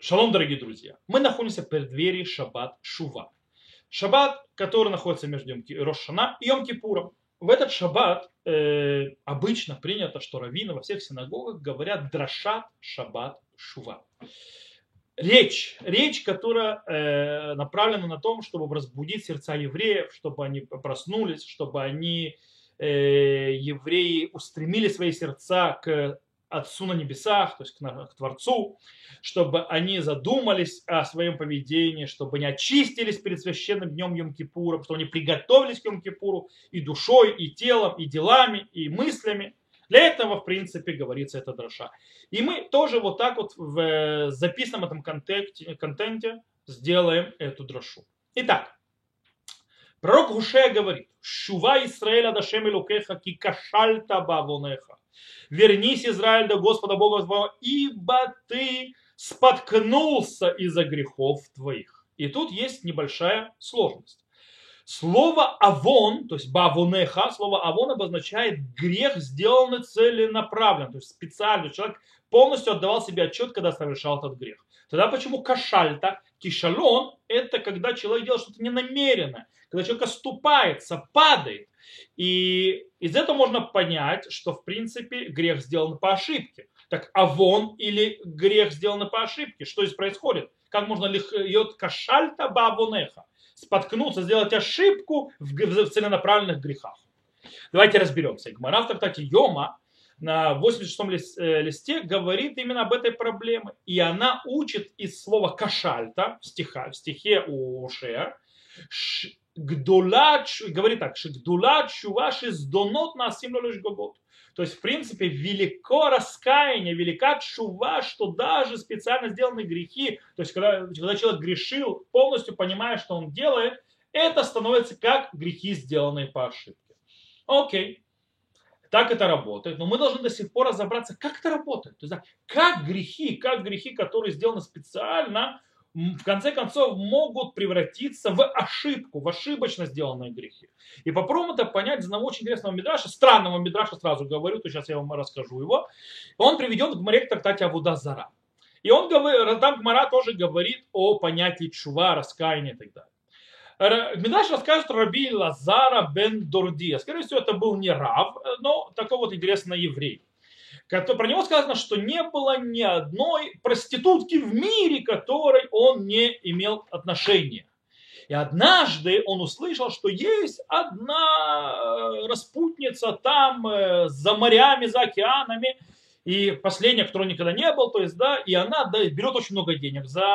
Шалом, дорогие друзья. Мы находимся в преддверии Шаббат Шува. Шаббат, который находится между Рошана и Йом-Кипуром. В этот шаббат э, обычно принято, что раввины во всех синагогах говорят драшат шаббат шува. Речь, речь, которая э, направлена на том, чтобы разбудить сердца евреев, чтобы они проснулись, чтобы они, э, евреи, устремили свои сердца к Отцу на небесах, то есть к, к Творцу, чтобы они задумались о своем поведении, чтобы они очистились перед священным днем Йом-Кипура, чтобы они приготовились к Йом-Кипуру и душой, и телом, и делами, и мыслями. Для этого, в принципе, говорится эта дроша. И мы тоже вот так вот в записанном этом контенте, контенте сделаем эту дрошу. Итак, пророк Гушея говорит, «Шува Исраэля дашем элукеха ки кашальта бавонеха». Вернись, Израиль, до Господа Бога твоего, ибо ты споткнулся из-за грехов твоих. И тут есть небольшая сложность. Слово авон, то есть бавонеха, слово авон обозначает грех, сделанный целенаправленно, то есть специально. Человек полностью отдавал себе отчет, когда совершал этот грех. Тогда почему кашальта, кишалон, это когда человек делает что-то ненамеренно, когда человек оступается, падает. И из этого можно понять, что в принципе грех сделан по ошибке. Так авон или грех сделан по ошибке? Что здесь происходит? Как можно лихьет кашальта бабунеха? Споткнуться, сделать ошибку в, целенаправленных грехах. Давайте разберемся. Гмара в Йома на 86-м э, листе говорит именно об этой проблеме. И она учит из слова кашальта в, стиха, в стихе у Шея, гдула, говорит так, гдула чуваши сдонот на лишь гогот. То есть, в принципе, велико раскаяние, велика чува, что даже специально сделанные грехи, то есть, когда, когда человек грешил, полностью понимая, что он делает, это становится как грехи, сделанные по ошибке. Окей, так это работает, но мы должны до сих пор разобраться, как это работает. То есть, как грехи, как грехи, которые сделаны специально, в конце концов могут превратиться в ошибку, в ошибочно сделанные грехи. И попробуем это понять из одного очень интересного мидраша, странного мидраша, сразу говорю, то сейчас я вам расскажу его. Он приведен к Гмаре к трактате Авуда Зара. И он говорит, там Гмара тоже говорит о понятии чува, раскаяния и так далее. Мидаш расскажет Раби Лазара бен Дурдия. Скорее всего, это был не Рав, но такой вот интересный еврей про него сказано, что не было ни одной проститутки в мире, которой он не имел отношения. И однажды он услышал, что есть одна э, распутница там э, за морями, за океанами, и последняя, которой никогда не был, то есть, да, и она да, берет очень много денег за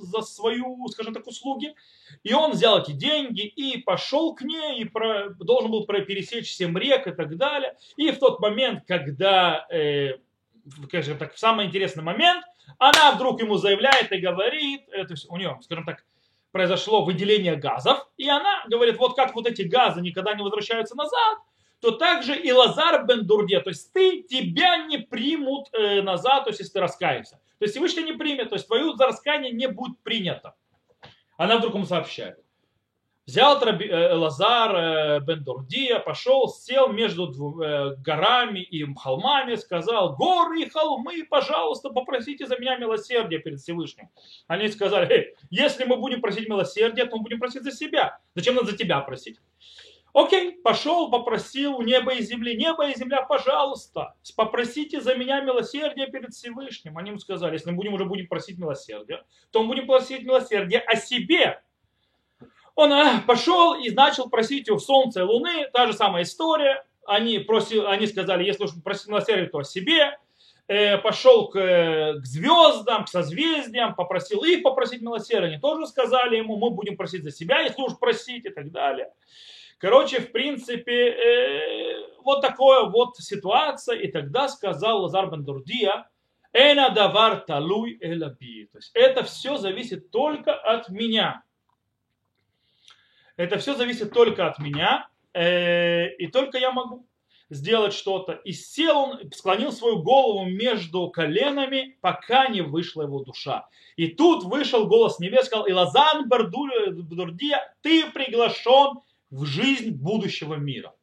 за свою, скажем так, услуги. И он взял эти деньги и пошел к ней, и про, должен был пересечь семь рек и так далее. И в тот момент, когда, э, скажем так, в самый интересный момент, она вдруг ему заявляет и говорит, это у нее, скажем так, произошло выделение газов, и она говорит, вот как вот эти газы никогда не возвращаются назад, то также и Лазар бен Дурде, то есть ты, тебя не примут э, назад, то есть если ты раскаешься. То есть Всевышний не примет, то есть твое раскаяние не будет принято. Она вдруг ему сообщает. Взял э, Лазар э, бен Дурдия, пошел, сел между э, горами и холмами, сказал, горы и холмы, пожалуйста, попросите за меня милосердия перед Всевышним. Они сказали, Эй, если мы будем просить милосердия, то мы будем просить за себя. Зачем надо за тебя просить? Окей, пошел, попросил у неба и земли. Небо и земля, пожалуйста, попросите за меня милосердие перед Всевышним. Они ему сказали, если мы будем уже будем просить милосердия, то мы будем просить милосердие о себе. Он а, пошел и начал просить у солнца и луны, та же самая история. Они, просили, они сказали, если уж просить милосердие, то о себе. Э, пошел к, к звездам, к созвездиям, попросил их попросить милосердие. Они тоже сказали ему, мы будем просить за себя, если уж просить и так далее. Короче, в принципе, э, вот такая вот ситуация. И тогда сказал Лазар бен Дурдия, Эна давар талуй элаби. То есть это все зависит только от меня. Это все зависит только от меня. Э, и только я могу сделать что-то. И сел он, склонил свою голову между коленами, пока не вышла его душа. И тут вышел голос небес, сказал, Илазан Бардурдия, ты приглашен в жизнь будущего мира.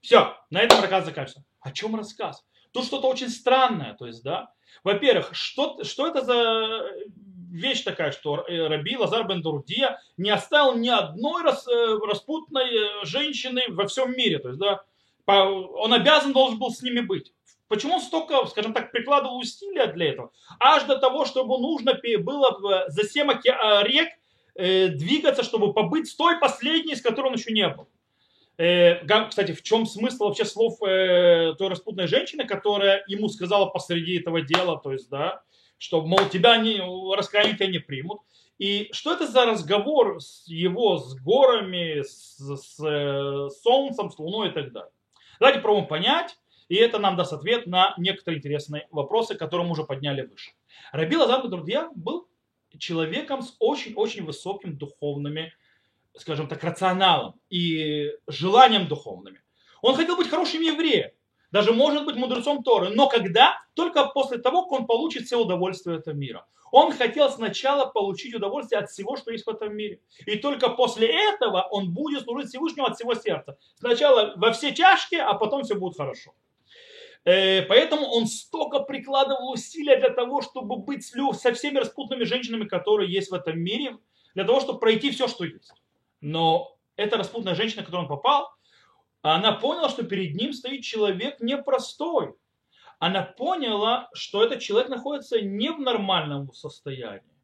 Все, на этом рассказ заканчивается. О чем рассказ? Тут что-то очень странное, то есть, да. Во-первых, что, что это за вещь такая, что э, Раби Лазар бен Дурдия не оставил ни одной рас, э, распутной э, женщины во всем мире. То есть, да, он обязан должен был с ними быть. Почему он столько, скажем так, прикладывал усилия для этого? Аж до того, чтобы нужно было за 7 рек двигаться, чтобы побыть с той последней, с которой он еще не был. Кстати, в чем смысл вообще слов той распутной женщины, которая ему сказала посреди этого дела, то есть, да, что, мол, тебя не, раскаяние тебя не примут. И что это за разговор с его с горами, с, с, с солнцем, с луной и так далее. Давайте пробуем понять, и это нам даст ответ на некоторые интересные вопросы, которые мы уже подняли выше. Раби Лазар Друдья был человеком с очень-очень высоким духовными, скажем так, рационалом и желанием духовными. Он хотел быть хорошим евреем даже может быть мудрецом Торы, но когда? Только после того, как он получит все удовольствие этого мира. Он хотел сначала получить удовольствие от всего, что есть в этом мире. И только после этого он будет служить Всевышнему от всего сердца. Сначала во все чашки, а потом все будет хорошо. Э, поэтому он столько прикладывал усилия для того, чтобы быть со всеми распутными женщинами, которые есть в этом мире, для того, чтобы пройти все, что есть. Но эта распутная женщина, в которую он попал, она поняла, что перед ним стоит человек непростой. Она поняла, что этот человек находится не в нормальном состоянии.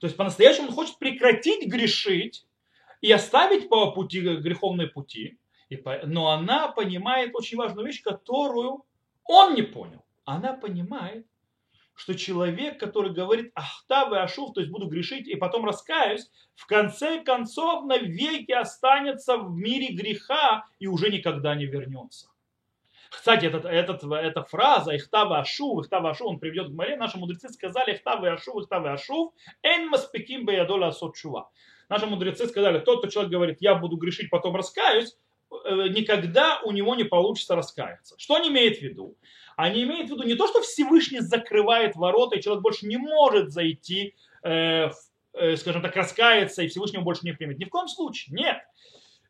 То есть по-настоящему он хочет прекратить грешить и оставить по пути греховные пути. Но она понимает очень важную вещь, которую он не понял. Она понимает, что человек, который говорит ахтав и ашув, то есть буду грешить и потом раскаюсь, в конце концов навеки останется в мире греха и уже никогда не вернется. Кстати, этот, этот, эта фраза «Ихтав и Ашув», «Ихтав и Ашув», он приведет к море. Наши мудрецы сказали «Ихтав и Ашув», «Ихтав и Ашув», «Эн маспеким беядоля асот Наши мудрецы сказали, тот, кто человек говорит «Я буду грешить, потом раскаюсь», никогда у него не получится раскаяться. Что он имеет в виду? Они имеют в виду не то, что Всевышний закрывает ворота, и человек больше не может зайти, э, э, скажем так, раскаяться, и Всевышний больше не примет. Ни в коем случае, нет.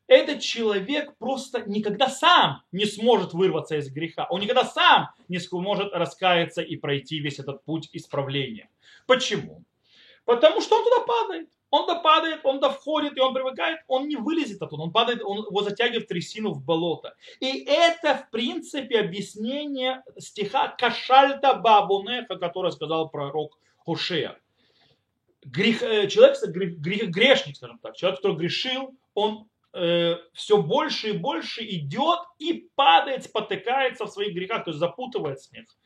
Этот человек просто никогда сам не сможет вырваться из греха. Он никогда сам не сможет раскаяться и пройти весь этот путь исправления. Почему? Потому что он туда падает. Он да падает, он да входит, и он привыкает, он не вылезет оттуда, он падает, он его затягивает в трясину, в болото. И это, в принципе, объяснение стиха Кашальта Бабунеха, который сказал пророк Хошея. Грех, э, человек, грех, грешник, скажем так, человек, который грешил, он э, все больше и больше идет и падает, спотыкается в своих грехах, то есть запутывается в.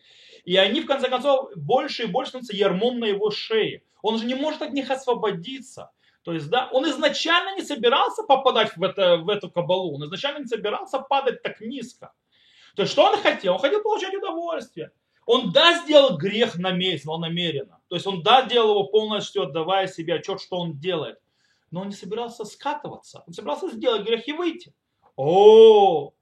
И они, в конце концов, больше и больше становятся ярмом на его шее. Он же не может от них освободиться. То есть, да, он изначально не собирался попадать в, это, в эту кабалу, он изначально не собирался падать так низко. То есть, что он хотел? Он хотел получать удовольствие. Он да сделал грех намеренно, намеренно. То есть он да делал его полностью, отдавая себе отчет, что он делает. Но он не собирался скатываться. Он собирался сделать грех и выйти. О,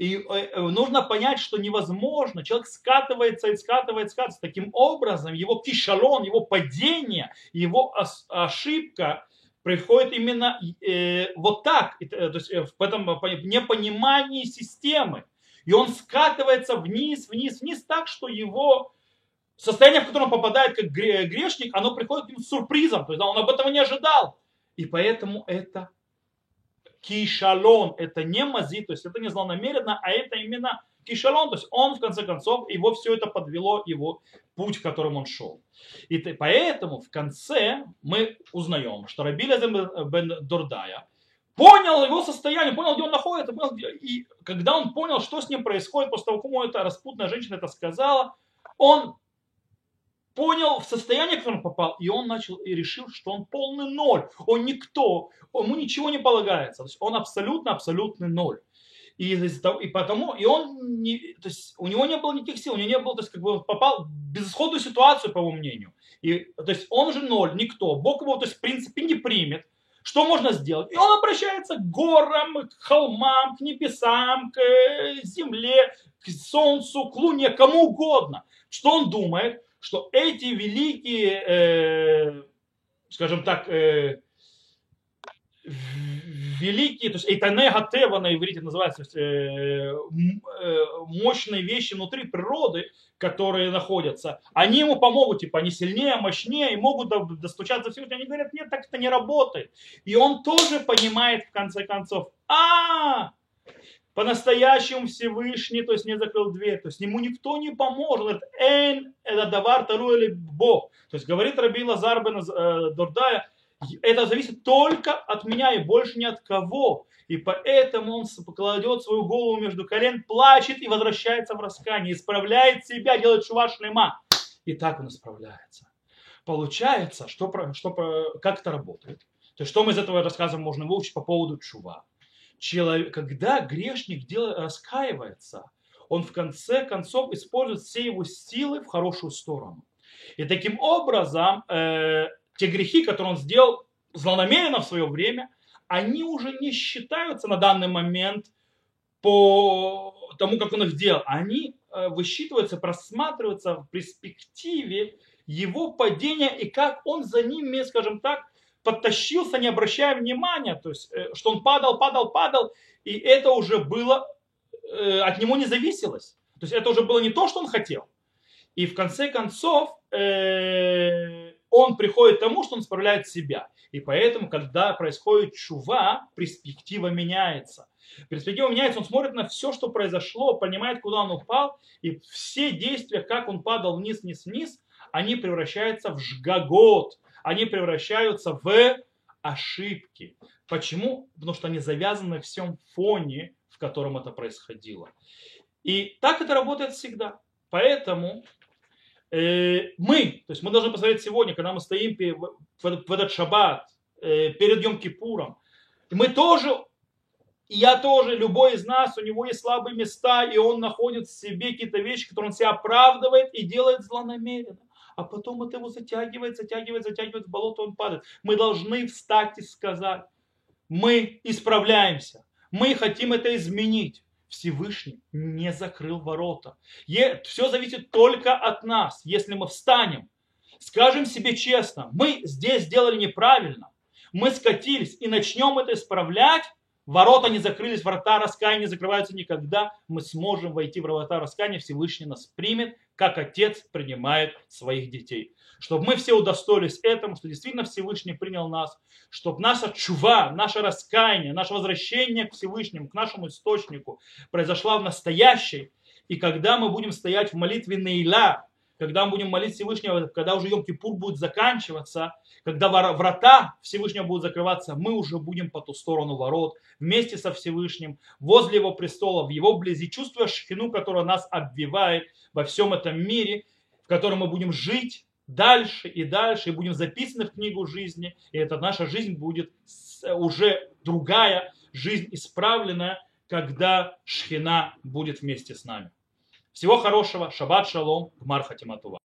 и э, э, нужно понять, что невозможно. Человек скатывается и скатывается, скатывается. Таким образом, его кишалон, его падение, его ошибка приходит именно э, вот так, э, то есть в этом непонимании системы. И он скатывается вниз, вниз, вниз так, что его состояние, в которое он попадает как грешник, оно приходит к нему с сюрпризом. То есть он об этом не ожидал. И поэтому это кишалон, это не мази, то есть это не злонамеренно, а это именно кишалон, то есть он в конце концов, его все это подвело, его путь, которым он шел. И поэтому в конце мы узнаем, что Рабиля бен Дурдая понял его состояние, понял, где он находится, понял, и когда он понял, что с ним происходит, после того, как ему эта распутная женщина это сказала, он понял в состояние, в которое он попал, и он начал и решил, что он полный ноль, он никто, ему ничего не полагается, то есть он абсолютно, абсолютный ноль. И, и потому, и он, не, то есть у него не было никаких сил, у него не было, то есть как бы он попал в безысходную ситуацию, по его мнению. И, то есть он же ноль, никто, Бог его, то есть в принципе не примет. Что можно сделать? И он обращается к горам, к холмам, к небесам, к э, земле, к солнцу, к луне, кому угодно. Что он думает? Что эти великие, э, скажем так, э, великие, то есть Эйтане Гатева на иврите называется, то э, э, мощные вещи внутри природы, которые находятся, они ему помогут, типа, они сильнее, мощнее, и могут достучаться всего. Они говорят, нет, так это не работает. И он тоже понимает, в конце концов, а, по-настоящему Всевышний, то есть не закрыл дверь, то есть ему никто не поможет. Он говорит, эн, это давар тару или бог. То есть говорит Раби Лазар бен э, Дордая, это зависит только от меня и больше ни от кого. И поэтому он кладет свою голову между колен, плачет и возвращается в раскание, исправляет себя, делает шува шлема. И так он исправляется. Получается, что, что, как это работает. То есть, что мы из этого рассказа можно выучить по поводу чува. Человек, когда грешник делает, раскаивается, он в конце концов использует все его силы в хорошую сторону. И таким образом э, те грехи, которые он сделал злонамеренно в свое время, они уже не считаются на данный момент по тому, как он их делал. Они э, высчитываются, просматриваются в перспективе его падения и как он за ними, скажем так, подтащился, не обращая внимания, то есть, э, что он падал, падал, падал, и это уже было, э, от него не зависелось. То есть это уже было не то, что он хотел. И в конце концов, он приходит к тому, что он справляет себя. И поэтому, когда происходит чува, перспектива меняется. Перспектива меняется, он смотрит на все, что произошло, понимает, куда он упал, и все действия, как он падал вниз, вниз, вниз, они превращаются в жгагот, они превращаются в ошибки. Почему? Потому что они завязаны в всем фоне, в котором это происходило. И так это работает всегда. Поэтому Э, мы, то есть мы должны посмотреть сегодня, когда мы стоим в этот шаббат, э, перед Йом-Кипуром, мы тоже, я тоже, любой из нас, у него есть слабые места, и он находит в себе какие-то вещи, которые он себя оправдывает и делает злонамеренно. А потом это его затягивает, затягивает, затягивает в болото, он падает. Мы должны встать и сказать, мы исправляемся, мы хотим это изменить. Всевышний не закрыл ворота. Все зависит только от нас. Если мы встанем, скажем себе честно, мы здесь сделали неправильно, мы скатились и начнем это исправлять, ворота не закрылись, врата раскаяния не закрываются никогда, мы сможем войти в врата раскаяния, Всевышний нас примет, как отец принимает своих детей. Чтобы мы все удостоились этому, что действительно Всевышний принял нас, чтобы наша чува, наше раскаяние, наше возвращение к Всевышнему, к нашему источнику произошла в настоящей. И когда мы будем стоять в молитве Нейла, когда мы будем молить Всевышнего, когда уже Йом-Кипур будет заканчиваться, когда врата Всевышнего будут закрываться, мы уже будем по ту сторону ворот, вместе со Всевышним, возле его престола, в его близи, чувствуя шхину, которая нас обвивает во всем этом мире, в котором мы будем жить, дальше и дальше, и будем записаны в книгу жизни, и эта наша жизнь будет уже другая, жизнь исправленная, когда Шхина будет вместе с нами. Всего хорошего, шаббат шалом, гмар хатиматува.